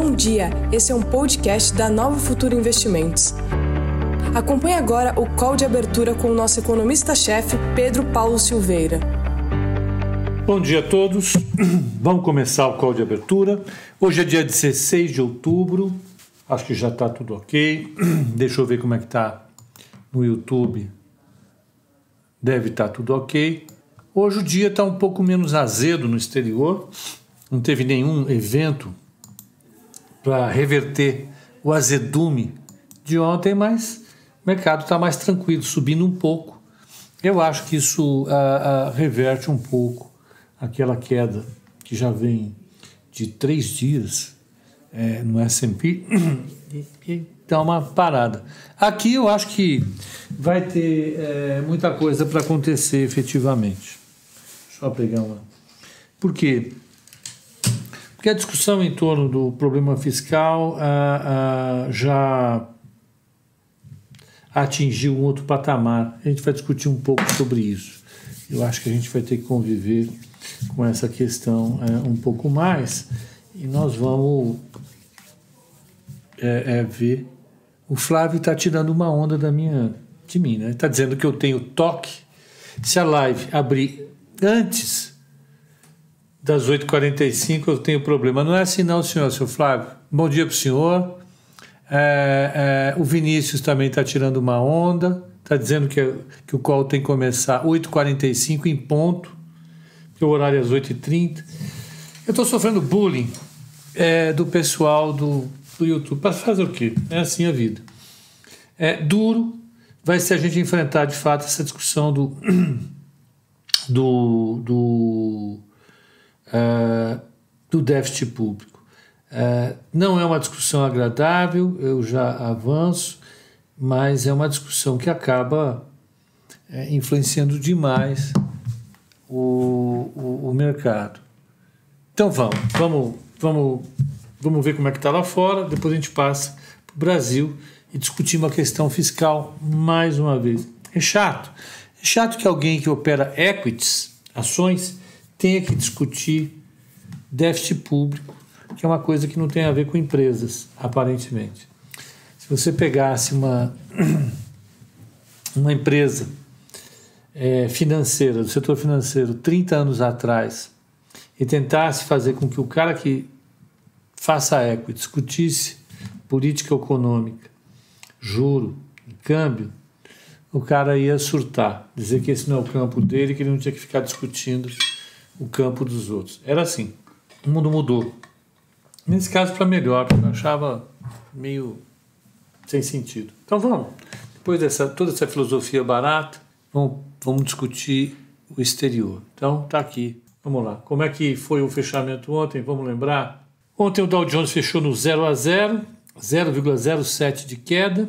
Bom dia, esse é um podcast da Nova Futuro Investimentos. Acompanhe agora o call de abertura com o nosso economista-chefe, Pedro Paulo Silveira. Bom dia a todos, vamos começar o call de abertura. Hoje é dia 16 de outubro, acho que já está tudo ok. Deixa eu ver como é que está no YouTube. Deve estar tá tudo ok. Hoje o dia está um pouco menos azedo no exterior, não teve nenhum evento para reverter o azedume de ontem, mas o mercado está mais tranquilo, subindo um pouco. Eu acho que isso reverte um pouco aquela queda que já vem de três dias é, no S&P e, dá uma parada. Aqui eu acho que vai ter é, muita coisa para acontecer efetivamente. Eu pegar uma. Por quê? A discussão em torno do problema fiscal ah, ah, já atingiu um outro patamar. A gente vai discutir um pouco sobre isso. Eu acho que a gente vai ter que conviver com essa questão é, um pouco mais e nós vamos é, é, ver. O Flávio está tirando uma onda da minha, de mim, né? Está dizendo que eu tenho toque. Se a live abrir antes das 8h45 eu tenho problema. Não é assim não, senhor, seu Flávio. Bom dia para o senhor. É, é, o Vinícius também está tirando uma onda, está dizendo que, que o call tem que começar 8h45 em ponto, que o horário é às 8h30. Eu estou sofrendo bullying é, do pessoal do, do YouTube. Para fazer o quê? É assim a vida. É duro, vai ser a gente enfrentar de fato essa discussão do, do, do uh, do déficit público. Uh, não é uma discussão agradável, eu já avanço, mas é uma discussão que acaba é, influenciando demais o, o, o, mercado. Então vamos, vamos, vamos, vamos ver como é que está lá fora, depois a gente passa para o Brasil e discutir uma questão fiscal mais uma vez. É chato. É chato que alguém que opera equities, ações, tenha que discutir déficit público, que é uma coisa que não tem a ver com empresas, aparentemente. Se você pegasse uma, uma empresa é, financeira, do setor financeiro, 30 anos atrás, e tentasse fazer com que o cara que faça equity discutisse política econômica, juro, câmbio, o cara ia surtar, dizer que esse não é o campo dele, que ele não tinha que ficar discutindo o campo dos outros. Era assim. O mundo mudou. Nesse caso, para melhor, porque eu achava meio sem sentido. Então vamos. Depois dessa toda essa filosofia barata, vamos, vamos discutir o exterior. Então tá aqui. Vamos lá. Como é que foi o fechamento ontem? Vamos lembrar. Ontem o Dow Jones fechou no 0 a 0, 0,07 de queda.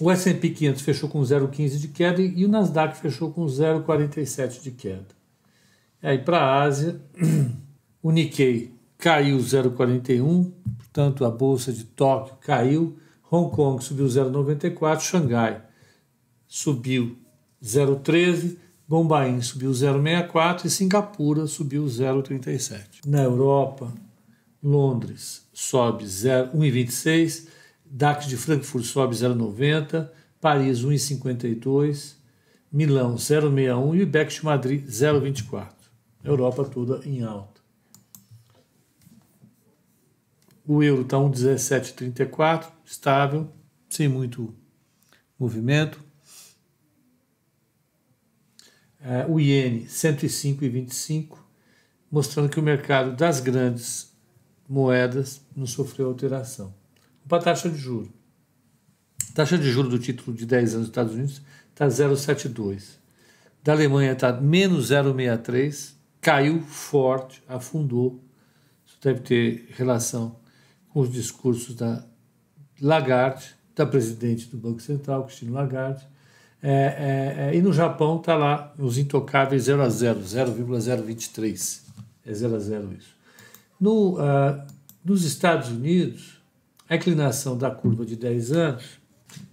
O S&P 500 fechou com 0,15 de queda e o Nasdaq fechou com 0,47 de queda. Aí para a Ásia, o Nikkei caiu 0,41, portanto a bolsa de Tóquio caiu, Hong Kong subiu 0,94, Xangai subiu 0,13, Bombaim subiu 0,64 e Singapura subiu 0,37. Na Europa, Londres sobe 1,26, DAX de Frankfurt sobe 0,90, Paris 1,52, Milão 0,61 e o IBEX de Madrid 0,24. Europa toda em alta. O euro está 1,1734, estável, sem muito movimento. É, o iene 105,25, mostrando que o mercado das grandes moedas não sofreu alteração. Para a taxa de juro. A taxa de juro do título de 10 anos dos Estados Unidos está 0,72. Da Alemanha está menos 0,63 caiu forte, afundou. Isso deve ter relação com os discursos da Lagarde, da presidente do Banco Central, Cristina Lagarde. É, é, é, e no Japão está lá os intocáveis 0 a 0, 0,023. É 0 a 0 isso. No, uh, nos Estados Unidos, a inclinação da curva de 10 anos,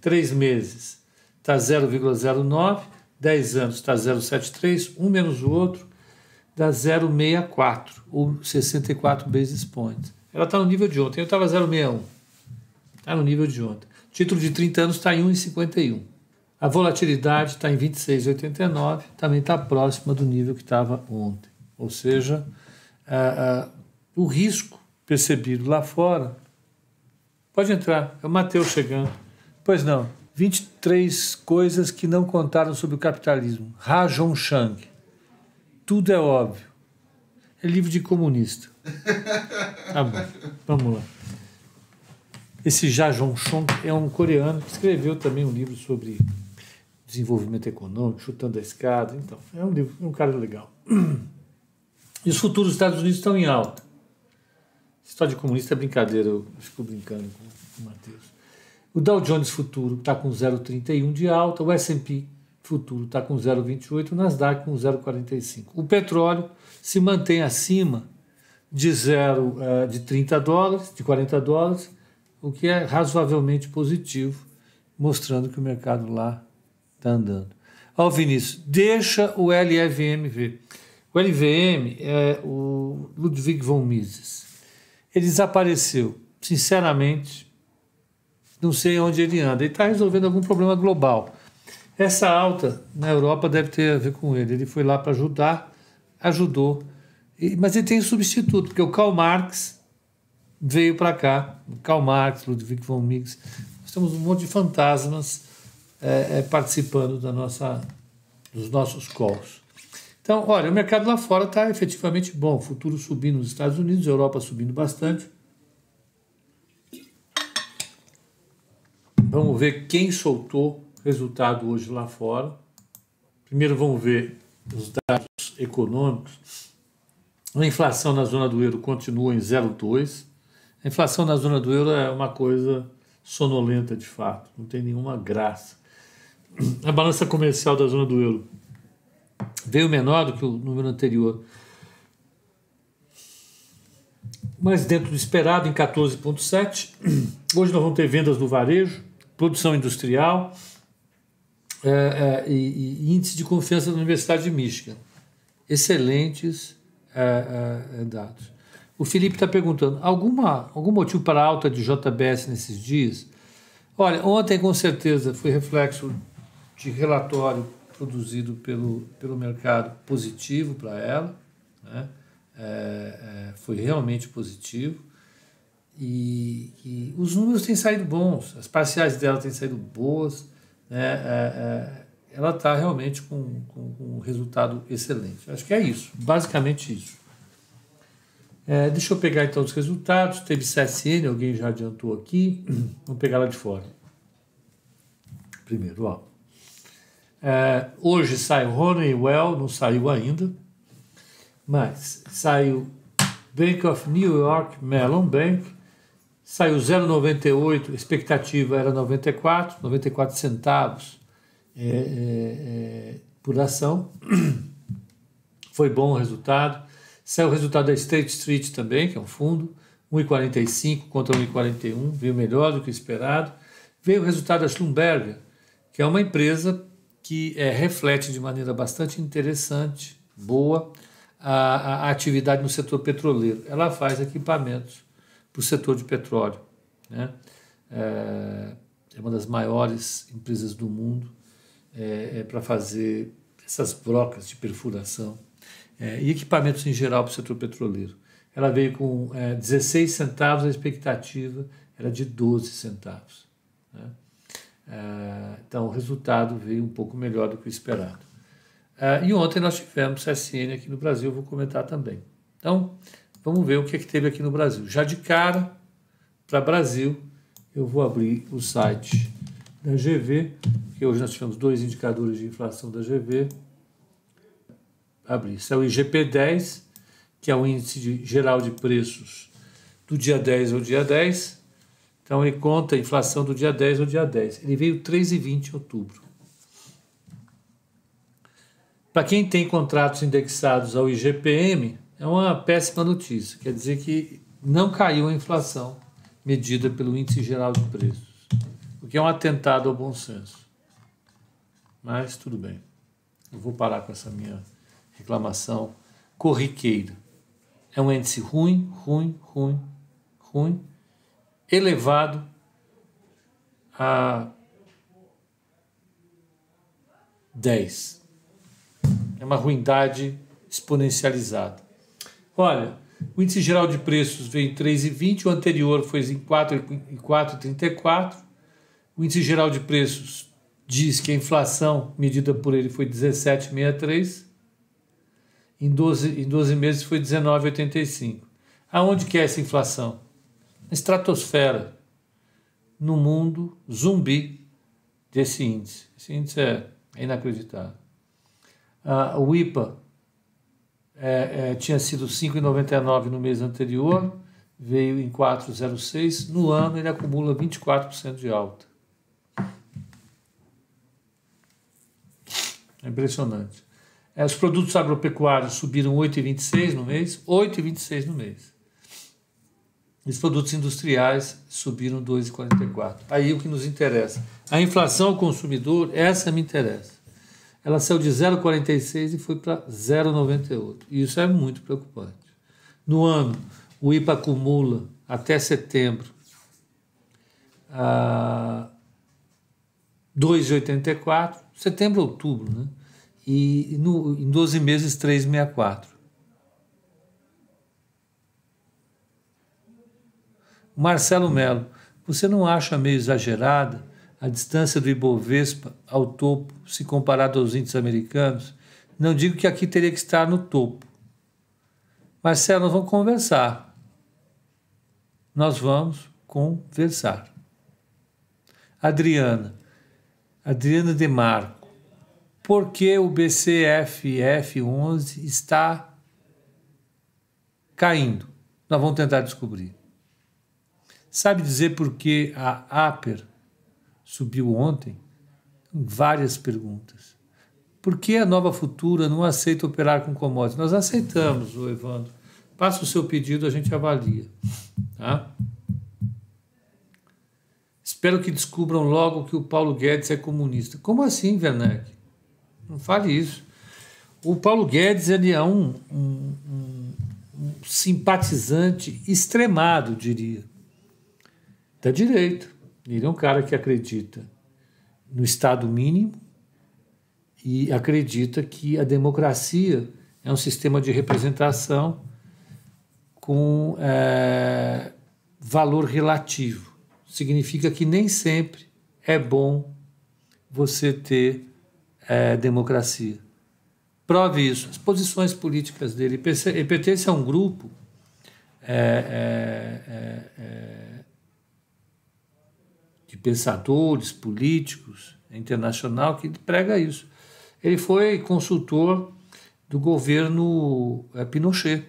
3 meses está 0,09, 10 anos está 0,73, um menos o outro, dá 0,64 ou 64 basis points. ela está no nível de ontem. Eu estava 0,61. Está no nível de ontem. Título de 30 anos está em 1,51. A volatilidade está em 26,89, também está próxima do nível que estava ontem. Ou seja, o risco percebido lá fora. Pode entrar, é o Matheus chegando. Pois não, 23 coisas que não contaram sobre o capitalismo. Ha Zhongshang. Tudo é óbvio. É livro de comunista. Tá bom, vamos lá. Esse Ja Jong-chong é um coreano que escreveu também um livro sobre desenvolvimento econômico, chutando a escada. Então, é um livro, é um cara legal. E os futuros dos Estados Unidos estão em alta. História de comunista é brincadeira, eu fico brincando com o Matheus. O Dow Jones Futuro está com 0,31 de alta, o S&P Futuro está com 0,28, o Nasdaq com 0,45. O petróleo se mantém acima de, zero, uh, de 30 dólares, de 40 dólares, o que é razoavelmente positivo, mostrando que o mercado lá está andando. Ó, Vinícius, deixa o LVM ver. O LVM é o Ludwig von Mises. Ele desapareceu. Sinceramente, não sei onde ele anda. Ele está resolvendo algum problema global. Essa alta na Europa deve ter a ver com ele. Ele foi lá para ajudar, ajudou. Mas ele tem substituto, porque o Karl Marx veio para cá. Karl Marx, Ludwig von Mises. Nós temos um monte de fantasmas é, é, participando da nossa, dos nossos calls. Então, olha, o mercado lá fora está efetivamente bom. Futuro subindo nos Estados Unidos, Europa subindo bastante. Vamos ver quem soltou resultado hoje lá fora. Primeiro vamos ver os dados econômicos. A inflação na zona do euro continua em 0,2. A inflação na zona do euro é uma coisa sonolenta de fato, não tem nenhuma graça. A balança comercial da zona do euro veio menor do que o número anterior, mas dentro do esperado, em 14,7. Hoje nós vamos ter vendas do varejo, produção industrial é, é, e, e, índice de confiança da Universidade de Michigan. Excelentes é, é dados. O Felipe está perguntando: alguma, algum motivo para a alta de JBS nesses dias? Olha, ontem com certeza foi reflexo de relatório produzido pelo, pelo mercado positivo para ela, né? é, é, foi realmente positivo. E, e, os números têm saído bons, as parciais dela têm saído boas, né? Ela está realmente com, com, com, um resultado excelente. Acho que é isso, basicamente isso. É, deixa eu pegar então os resultados. Teve CSN, alguém já adiantou aqui. Vamos pegar lá de fora. Primeiro, ó. É, hoje sai Honeywell, não saiu ainda, mas saiu Bank of New York Mellon Bank, saiu 0,98, expectativa era 94, 94 centavos é, é, é, por ação. Foi bom o resultado. Saiu o resultado da State Street também, que é um fundo, 1,45 contra 1,41, veio melhor do que esperado. Veio o resultado da Schlumberger, que é uma empresa que é, reflete de maneira bastante interessante, boa, a, a, atividade no setor petroleiro. Ela faz equipamentos para o setor de petróleo. Né? É, é uma das maiores empresas do mundo é, é para fazer essas brocas de perfuração é, e equipamentos em geral para o setor petroleiro. Ela veio com 16 é, centavos, a expectativa era de 12 centavos. Né? Então, o resultado veio um pouco melhor do que o esperado. E ontem nós tivemos CSN aqui no Brasil, vou comentar também. Então, vamos ver o que, é que teve aqui no Brasil. Já de cara, para Brasil, eu vou abrir o site da GV, que hoje nós tivemos dois indicadores de inflação da GV. Abrir. Isso é o IGP-10, que é o índice de, geral de preços do dia 10 ao dia 10. Então ele conta a inflação do dia 10 ao dia 10. Ele veio 3,20 em outubro. Para quem tem contratos indexados ao IGPM, é uma péssima notícia. Quer dizer que não caiu a inflação medida pelo Índice Geral de Preços, o que é um atentado ao bom senso. Mas tudo bem. Eu vou parar com essa minha reclamação corriqueira. É um índice ruim, ruim, ruim, ruim, elevado a 10. É uma ruindade exponencializada. Olha, o índice geral de preços veio em 3,20, o anterior foi em 4,34. O índice geral de preços diz que a inflação medida por ele foi 17,63. Em 12, em 12 meses foi 19,85. Aonde que é essa inflação? Na estratosfera, no mundo zumbi desse índice. Esse índice é inacreditável. Ah, o IPA é, é, tinha sido 5,99 no mês anterior, veio em 4,06. No ano ele acumula 24% de alta. É impressionante. É, os produtos agropecuários subiram 8,26 no mês, 8,26 no mês. Os produtos industriais subiram 2,44. Aí o que nos interessa. A inflação ao consumidor, essa me interessa ela saiu de 0,46 e foi para 0,98. E isso é muito preocupante. No ano, o IPA acumula até setembro a 2,84, setembro, outubro, né? E no, em 12 meses, 3,64. Marcelo Melo, você não acha meio exagerada a distância do Ibovespa ao topo, se comparado aos índices americanos, não digo que aqui teria que estar no topo. Marcelo, nós vamos conversar. Nós vamos conversar. Adriana, Adriana de Marco, por que o BCFF11 está caindo? Nós vamos tentar descobrir. Sabe dizer por que a APER subiu ontem, várias perguntas. Por que a Nova Futura não aceita operar com commodities? Nós aceitamos, o Evandro. Passa o seu pedido, a gente avalia. Tá? Espero que descubram logo que o Paulo Guedes é comunista. Como assim, Werneck? Não fale isso. O Paulo Guedes ele é um, um, um, um simpatizante extremado, diria, da direita. Ele é um cara que acredita no Estado mínimo e acredita que a democracia é um sistema de representação com é, valor relativo. Significa que nem sempre é bom você ter é, democracia. Prove isso. As posições políticas dele. Ele pertence a um grupo é, é, é de pensadores políticos internacional que prega isso. Ele foi consultor do governo é, Pinochet,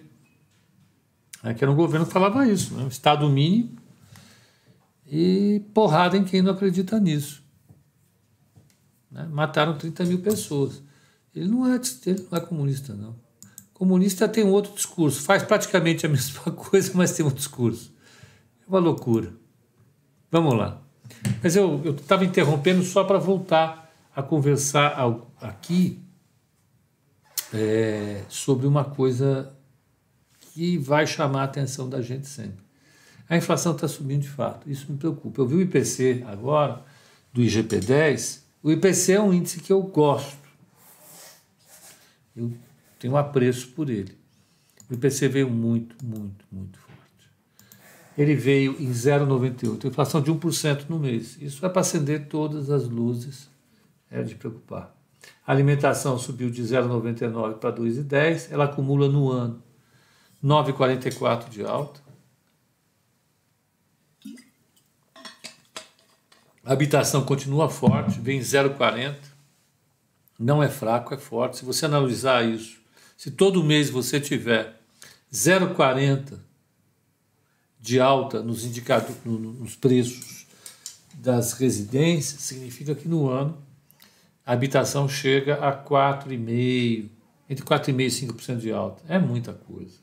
é, que era um governo que falava isso, né? Estado mínimo e porrada em quem não acredita nisso. Né? Mataram 30 mil pessoas. Ele não, é, ele não é comunista, não. Comunista tem um outro discurso, faz praticamente a mesma coisa, mas tem um discurso. É uma loucura. Vamos lá. Mas eu estava interrompendo só para voltar a conversar ao, aqui é, sobre uma coisa que vai chamar a atenção da gente sempre. A inflação está subindo de fato, isso me preocupa. Eu vi o IPC agora, do IGP-10, o IPC é um índice que eu gosto. Eu tenho apreço por ele. O IPC veio muito, muito, muito ele veio em 0,98, inflação de 1% no mês. Isso é para acender todas as luzes, é de preocupar. A alimentação subiu de 0,99 para 2,10, ela acumula no ano 9,44 de alta. A habitação continua forte, vem 0,40. Não é fraco, é forte. Se você analisar isso, se todo mês você tiver 0,40 de alta nos indicados nos preços das residências, significa que no ano a habitação chega a 4,5%, entre 4,5% e 5% de alta. É muita coisa.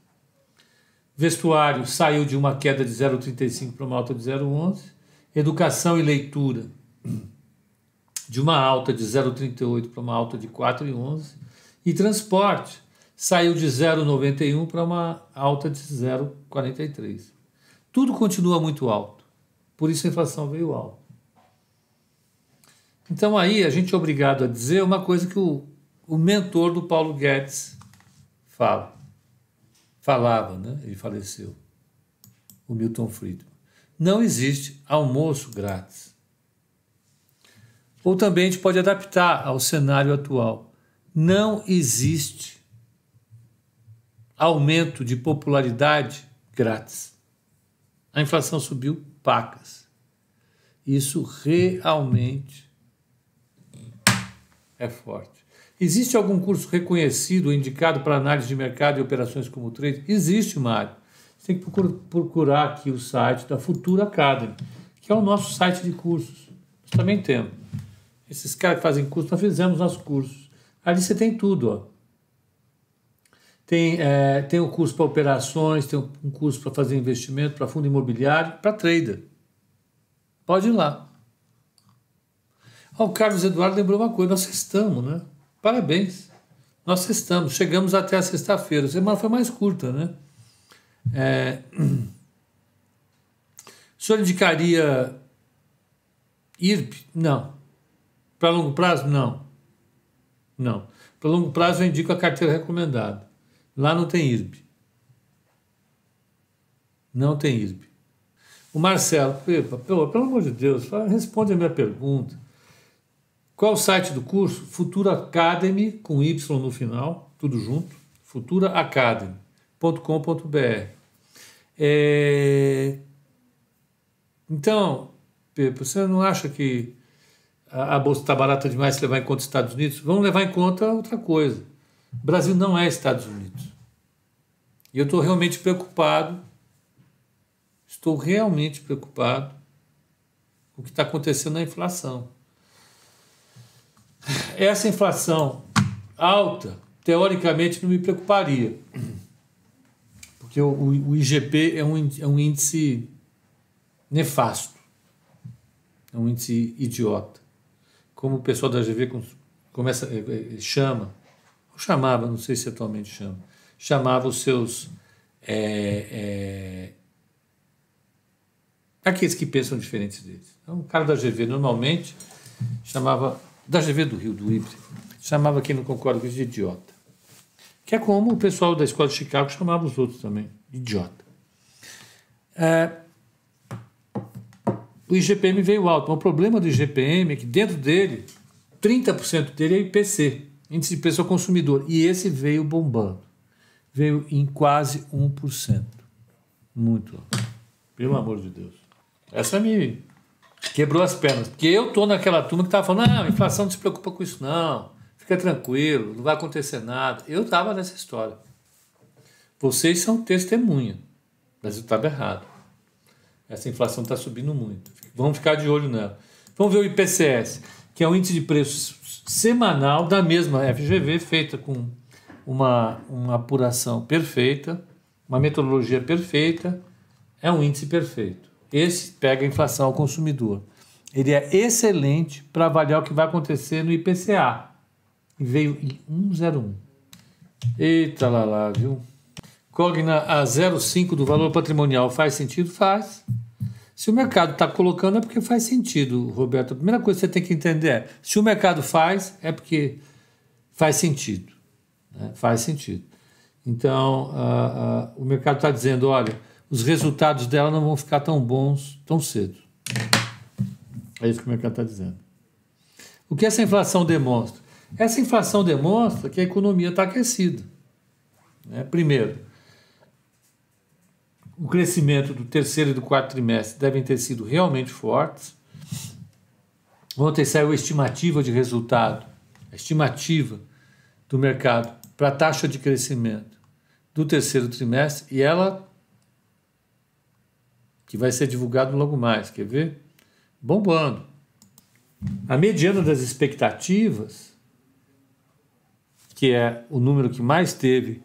Vestuário saiu de uma queda de 0,35 para uma alta de 0,11. Educação e leitura de uma alta de 0,38 para uma alta de 4,11. E transporte saiu de 0,91 para uma alta de 0,43. Tudo continua muito alto. Por isso a inflação veio alta. Então aí a gente é obrigado a dizer uma coisa que o, o mentor do Paulo Guedes fala. Falava, né? Ele faleceu. O Milton Friedman. Não existe almoço grátis. Ou também a gente pode adaptar ao cenário atual. Não existe aumento de popularidade grátis. A inflação subiu pacas. Isso realmente é forte. Existe algum curso reconhecido indicado para análise de mercado e operações como trade? Existe, Mário. Você tem que procurar aqui o site da Futura Academy, que é o nosso site de cursos. Nós também temos. Esses caras que fazem curso, nós fizemos nossos cursos. Ali você tem tudo, ó. Tem, é, tem um curso para operações, tem um curso para fazer investimento, para fundo imobiliário, para trader. Pode ir lá. o Carlos Eduardo lembrou uma coisa, nós estamos, né? Parabéns. Nós estamos, chegamos até a sexta-feira. A semana foi mais curta, né? É... O senhor indicaria IRP? Não. Para longo prazo? Não. Não. Para longo prazo eu indico a carteira recomendada. Lá não tem IRB. Não tem IRB. O Marcelo, pelo, pelo amor de Deus, responde a minha pergunta. Qual o site do curso? Futura Academy, com Y no final, tudo junto, futuraacademy.com.br. É... Então, Pepe, você não acha que a, bolsa está barata demais se levar em conta os Estados Unidos, vamos levar em conta outra coisa. O Brasil não é Estados Unidos. E eu estou realmente preocupado, estou realmente preocupado com o que está acontecendo na inflação. Essa inflação alta, teoricamente, não me preocuparia, porque o, IGP é um, é um índice nefasto, é um índice idiota como o pessoal da GV começa, eh, eh, chama, chamava, não sei se atualmente chama, chamava os seus. É, é, aqueles que pensam diferentes deles. Então, o cara da GV normalmente chamava, da GV do Rio, do IBRE, chamava quem não concorda com isso de idiota. Que é como o pessoal da escola de Chicago chamava os outros também, idiota. É, o IGPM veio alto. Mas o problema do IGPM é que dentro dele, 30% dele é IPC, Índice de Preço ao Consumidor. E esse veio bombando. Veio em quase 1%. Muito. Pelo amor de Deus. Essa me quebrou as pernas. Porque eu estou naquela turma que estava falando, não, inflação não se preocupa com isso não. Fica tranquilo, não vai acontecer nada. Eu estava nessa história. Vocês são testemunha. Mas eu estava errado. Essa inflação está subindo muito. Vamos ficar de olho nela. Vamos ver o IPCS, que é o índice de preços semanal da mesma FGV, feita com uma, uma apuração perfeita, uma metodologia perfeita, é um índice perfeito. Esse pega a inflação ao consumidor. Ele é excelente para avaliar o que vai acontecer no IPCA. E veio em 1,01. Eita lá lá, viu? Cogna a 0,5 do valor patrimonial faz sentido? Faz. Se o mercado está colocando é porque faz sentido, Roberto. A primeira coisa que você tem que entender é: se o mercado faz, é porque faz sentido. Né? Faz sentido. Então, uh, uh, o mercado está dizendo: olha, os resultados dela não vão ficar tão bons tão cedo. É isso que o mercado está dizendo. O que essa inflação demonstra? Essa inflação demonstra que a economia está aquecida. Né? Primeiro, o crescimento do terceiro e do quarto trimestre devem ter sido realmente fortes. Ontem saiu a estimativa de resultado, a estimativa do mercado para a taxa de crescimento do terceiro trimestre e ela que vai ser divulgado logo mais, quer ver? Bombando. A mediana das expectativas, que é o número que mais teve,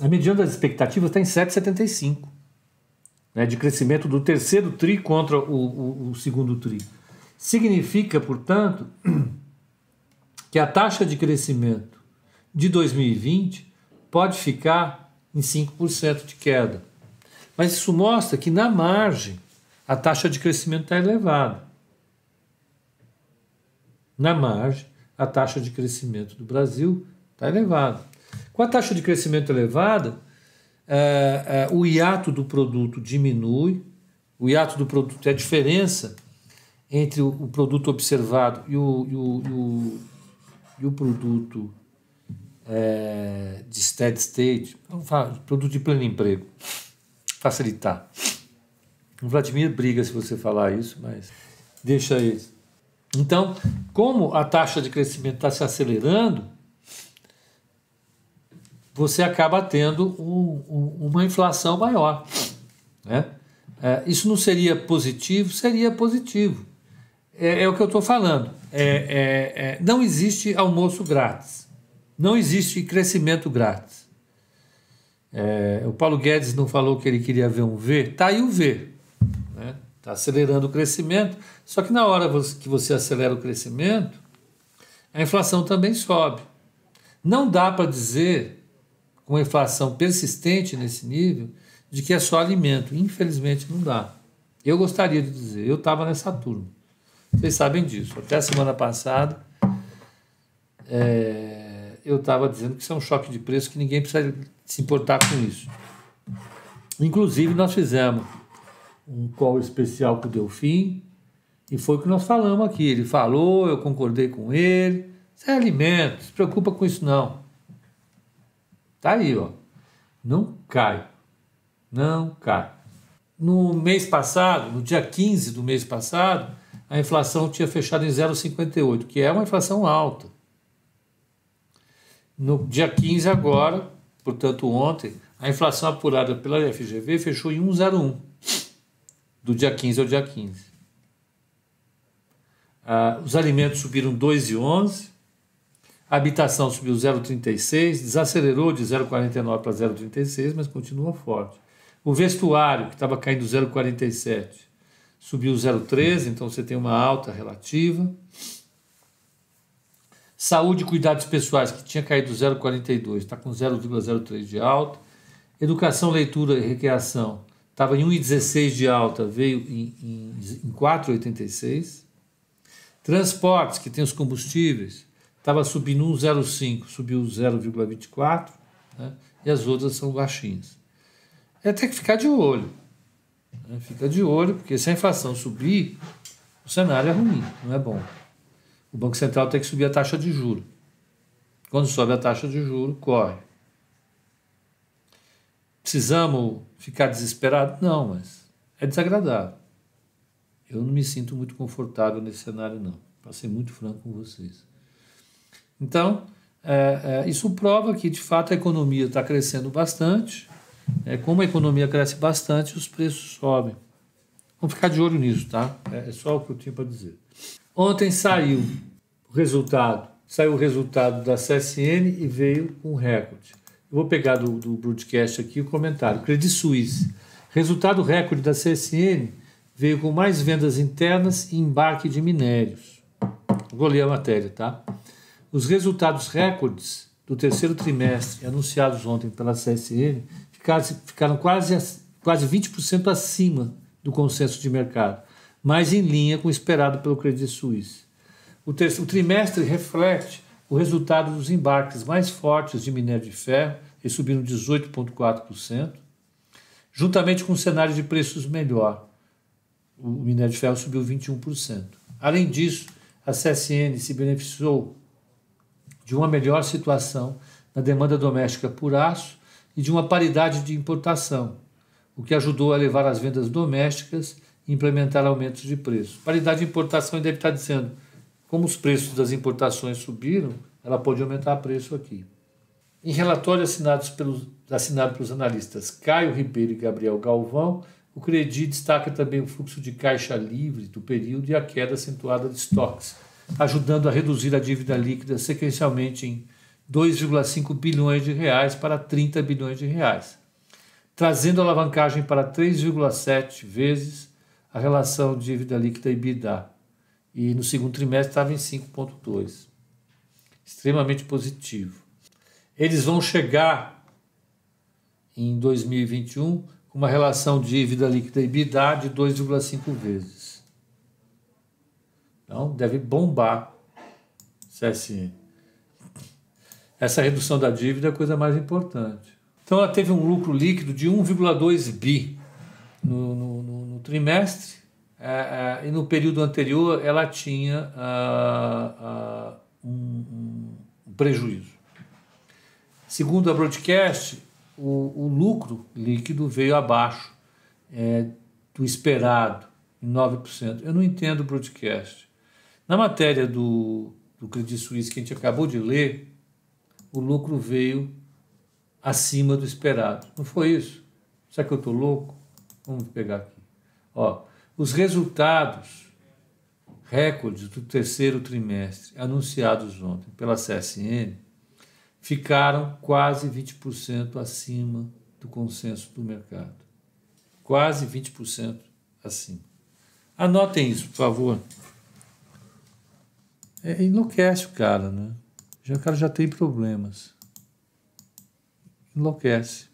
a mediana das expectativas está em 7,75 né, de crescimento do terceiro TRI contra o, o, o segundo TRI. Significa, portanto, que a taxa de crescimento de 2020 pode ficar em 5% de queda. Mas isso mostra que na margem a taxa de crescimento está elevada. Na margem, a taxa de crescimento do Brasil está elevada. Com a taxa de crescimento elevada, é, é, o hiato do produto diminui, o hiato do produto é a diferença entre o, o produto observado e o, e o, e o, e o produto é, de steady state, vamos falar, produto de pleno emprego, facilitar. O Vladimir briga se você falar isso, mas deixa isso. Então, como a taxa de crescimento está se acelerando, você acaba tendo um, um, uma inflação maior. Né? É, isso não seria positivo? Seria positivo. É, é o que eu estou falando. É, é, é, não existe almoço grátis. Não existe crescimento grátis. É, o Paulo Guedes não falou que ele queria ver um V? Está aí o V. Está né? Tá acelerando o crescimento. Só que na hora que você acelera o crescimento, a inflação também sobe. Não dá para dizer, com a inflação persistente nesse nível, de que é só alimento. Infelizmente não dá. Eu gostaria de dizer, eu estava nessa turma. Vocês sabem disso. Até a semana passada, é, eu estava dizendo que isso é um choque de preço que ninguém precisa se importar com isso. Inclusive, nós fizemos um call especial com o Delfim e foi o que nós falamos aqui. Ele falou, eu concordei com ele. Isso é alimento, se preocupa com isso não. Tá aí, ó. Não cai. Não cai. No mês passado, no dia 15 do mês passado, a inflação tinha fechado em 0,58, que é uma inflação alta. No dia 15 agora, portanto ontem, a inflação apurada pela FGV fechou em 1,01, do dia 15 ao dia 15. Ah, os alimentos subiram 2,11, a habitação subiu 0,36, desacelerou de 0,49 para 0,36, mas continua forte. O vestuário, que estava caindo 0,47, subiu 0,13, então você tem uma alta relativa. Saúde e cuidados pessoais, que tinha caído 0,42, está com 0,03 de alta. Educação, leitura e recreação, estava em 1,16 de alta, veio em, em, em 4,86. Transportes, que tem os combustíveis, estava subindo 1,05, subiu 0,24, né? e as outras são baixinhas. É ter que ficar de olho. Né? Fica de olho, porque se a inflação subir, o cenário é ruim, não é bom. O Banco Central tem que subir a taxa de juro. Quando sobe a taxa de juro, corre. Precisamos ficar desesperados? Não, mas é desagradável. Eu não me sinto muito confortável nesse cenário, não. Para ser muito franco com vocês. Então, é, é, isso prova que, de fato, a economia está crescendo bastante é, como a economia cresce bastante, os preços sobem. Vamos ficar de olho nisso, tá? É, é só o que eu tinha para dizer. Ontem saiu o resultado, saiu o resultado da CSN e veio um recorde. Eu vou pegar do, do broadcast aqui o comentário. Credit Suisse. Resultado recorde da CSN veio com mais vendas internas e embarque de minérios. Vou ler a matéria, tá? Os resultados recordes do terceiro trimestre anunciados ontem pela CSN ficaram quase, quase 20% acima do consenso de mercado, mas em linha com o esperado pelo Credit Suisse. O, o trimestre reflete o resultado dos embarques mais fortes de minério de ferro, eles subiram 18,4%, juntamente com um cenário de preços melhor. O minério de ferro subiu 21%. Além disso, a CSN se beneficiou de uma melhor situação na demanda doméstica por aço e de uma paridade de importação, o que ajudou a levar as vendas domésticas e implementar aumentos de preço. Paridade de importação deve estar dizendo, como os preços das importações subiram, ela pode aumentar o preço aqui. Em relatório assinados pelos, assinado pelos analistas Caio Ribeiro e Gabriel Galvão, o Credi destaca também o fluxo de caixa livre do período e a queda acentuada de estoques, ajudando a reduzir a dívida líquida sequencialmente em 2,5 bilhões de reais para 30 bilhões de reais, trazendo a alavancagem para 3,7 vezes a relação dívida líquida EBITDA. E no segundo trimestre estava em 5,2. Extremamente positivo. Eles vão chegar em 2021 uma relação dívida líquida EBITDA de 2,5 vezes. Então, deve bombar CSN. Essa redução da dívida é a coisa mais importante. Então, ela teve um lucro líquido de 1,2 bi no, no, no, no trimestre, é, é, e no período anterior ela tinha ah, ah, um, um, prejuízo. Segundo a broadcast, o, o lucro líquido veio abaixo é, do esperado, em 9%. Eu não entendo o broadcast. Na matéria do, do Credit Suisse que a gente acabou de ler, o lucro veio acima do esperado. Não foi isso? Será que eu estou louco? Vamos pegar aqui. Ó, os resultados recordes do terceiro trimestre anunciados ontem pela CSN ficaram quase 20% acima do consenso do mercado. Quase 20% acima. Anotem isso, por favor. É, enlouquece o cara, né? Já, o cara já tem problemas. Enlouquece.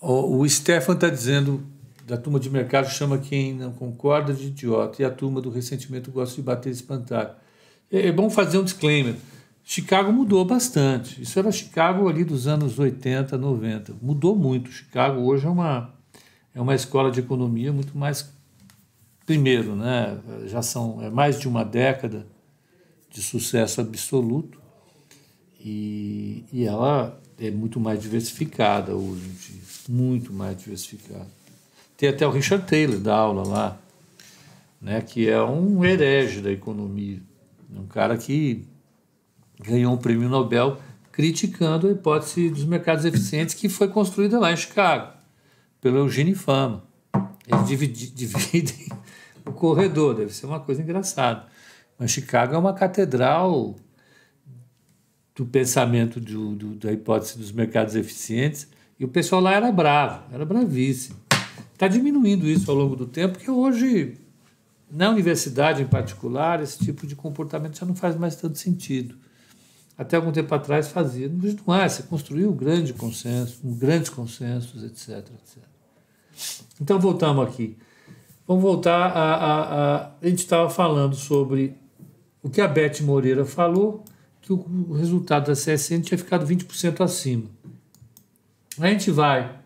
O, o Stefan está dizendo da turma de mercado chama quem não concorda de idiota e a turma do ressentimento gosta de bater e espantar. É, é bom fazer um disclaimer. Chicago mudou bastante. Isso era Chicago ali dos anos 80, 90. Mudou muito. Chicago hoje é uma, é uma escola de economia muito mais. Primeiro, né, já são é mais de uma década de sucesso absoluto e, e ela é muito mais diversificada hoje em dia. Muito mais diversificada. Tem até o Richard Taylor da aula lá, né, que é um herege da economia, um cara que ganhou um prêmio Nobel criticando a hipótese dos mercados eficientes que foi construída lá em Chicago, pelo Eugênio Fama. Eles dividem o corredor, deve ser uma coisa engraçada. Mas Chicago é uma catedral do pensamento do, do, da hipótese dos mercados eficientes e o pessoal lá era bravo, era bravíssimo. Está diminuindo isso ao longo do tempo, porque hoje, na universidade em particular, esse tipo de comportamento já não faz mais tanto sentido. Até algum tempo atrás fazia. Mas não é, você construiu um grande consenso, um grandes consensos, etc, etc. Então, voltamos aqui. Vamos voltar a. A, a, a gente estava falando sobre o que a Beth Moreira falou, que o resultado da CSN tinha ficado 20% acima. A gente vai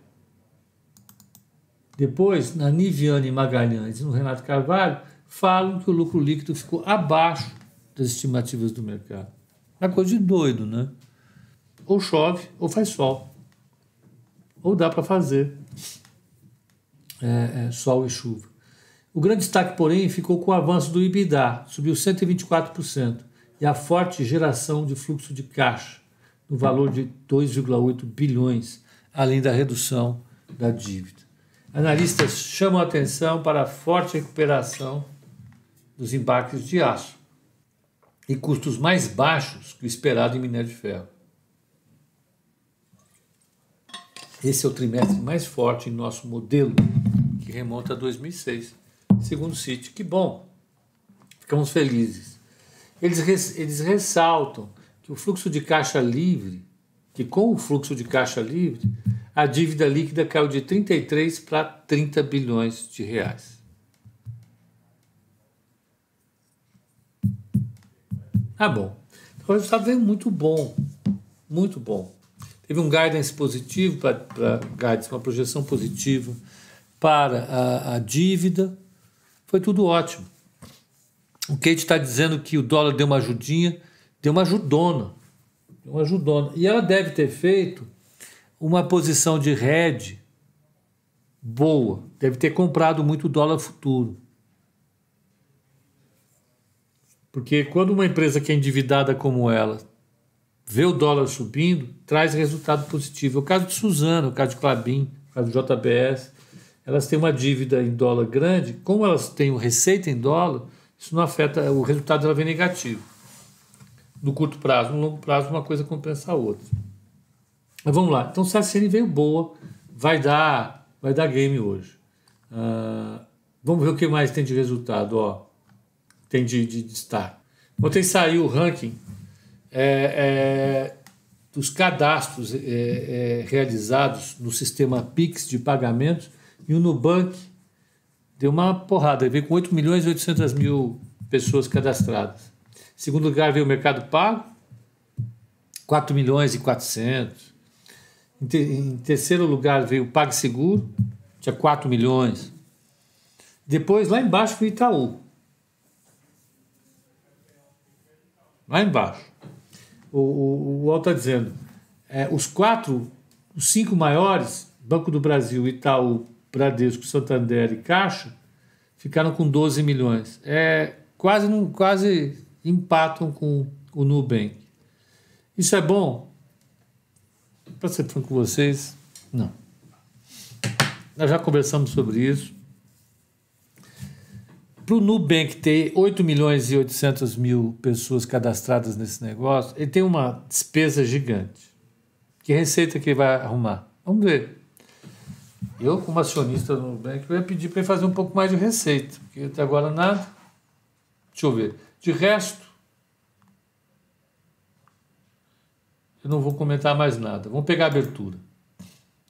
depois, na Niviane Magalhães e no Renato Carvalho, falam que o lucro líquido ficou abaixo das estimativas do mercado. É coisa de doido, né? Ou chove ou faz sol. Ou dá para fazer é, é, sol e chuva. O grande destaque, porém, ficou com o avanço do IBIDA, subiu 124%, e a forte geração de fluxo de caixa, no valor de 2,8 bilhões, além da redução da dívida. Analistas chamam a atenção para a forte recuperação dos embarques de aço e custos mais baixos que o esperado em minério de ferro. Esse é o trimestre mais forte em nosso modelo, que remonta a 2006, segundo o Citi. Que bom, ficamos felizes. Eles, eles ressaltam que o fluxo de caixa livre, que com o fluxo de caixa livre, a dívida líquida caiu de 33 para 30 bilhões de reais. Ah, bom. Então, o resultado veio muito bom, muito bom. Teve um guidance positivo para guidance, uma projeção positiva para a, a dívida. Foi tudo ótimo. O Kate está dizendo que o dólar deu uma ajudinha, deu uma ajudona, deu uma ajudona. E ela deve ter feito uma posição de hedge boa, deve ter comprado muito dólar futuro. Porque quando uma empresa que é endividada como ela vê o dólar subindo, traz resultado positivo. É o caso de Suzano, o caso de Clabin, o caso de JBS, elas têm uma dívida em dólar grande, como elas têm receita em dólar, isso não afeta, o resultado dela vem negativo. No curto prazo, no longo prazo, uma coisa compensa a outra. Mas vamos lá. Então, se a série veio boa, vai dar, vai dar game hoje. Uh, vamos ver o que mais tem de resultado. Ó. Tem de, de destaque. Ontem saiu o ranking é, é, dos cadastros é, é realizados no sistema PIX de pagamentos E o Nubank deu uma porrada, veio com 8 milhões e 800 mil pessoas cadastradas. Em segundo lugar veio o Mercado Pago, 4 milhões e 400. Em, te, em terceiro lugar veio o PagSeguro, tinha 4 milhões. Depois, lá embaixo, foi o Itaú. Lá embaixo. O, o, o UOL está dizendo, é, os quatro, os cinco maiores, Banco do Brasil, Itaú, Bradesco, Santander e Caixa, ficaram com 12 milhões. É, quase, quase empatam com o Nubank. Isso é bom? Para ser franco com vocês, não. Nós já conversamos sobre isso. Para o Nubank ter 8 milhões e 800 mil pessoas cadastradas nesse negócio, ele tem uma despesa gigante. Que receita que ele vai arrumar? Vamos ver. Eu, como acionista do Nubank, eu ia pedir para ele fazer um pouco mais de receita, porque até agora nada. Deixa eu ver. De resto, eu não vou comentar mais nada. Vamos pegar a abertura.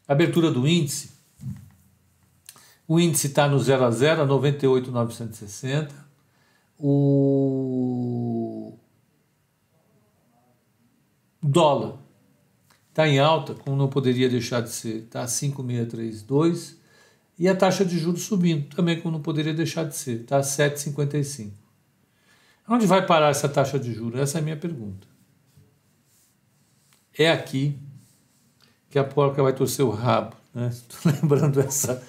A abertura do índice o índice está no 0 a 0, a 98,960. O dólar está em alta, como não poderia deixar de ser, está a 5,632. E a taxa de juros subindo, também como não poderia deixar de ser, está a 7,55. Onde vai parar essa taxa de juros? Essa é a minha pergunta. É aqui que a porca vai torcer o rabo. Estou né? lembrando essa,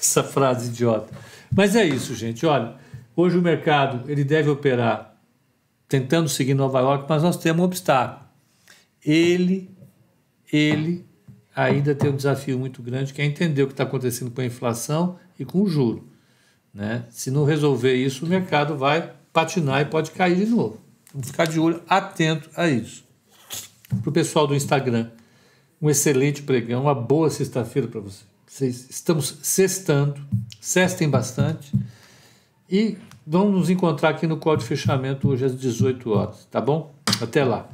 essa frase idiota. Mas é isso, gente. Olha, hoje o mercado ele deve operar tentando seguir Nova York, mas nós temos um obstáculo. Ele, ele ainda tem um desafio muito grande, que é entender o que está acontecendo com a inflação e com o juro. Né? Se não resolver isso, o mercado vai patinar e pode cair de novo. Vamos ficar de olho atento a isso. Para o pessoal do Instagram, um excelente pregão, uma boa sexta-feira para você. Estamos sextando, sextem bastante. E vamos nos encontrar aqui no código de fechamento hoje às 18 horas, tá bom? Até lá.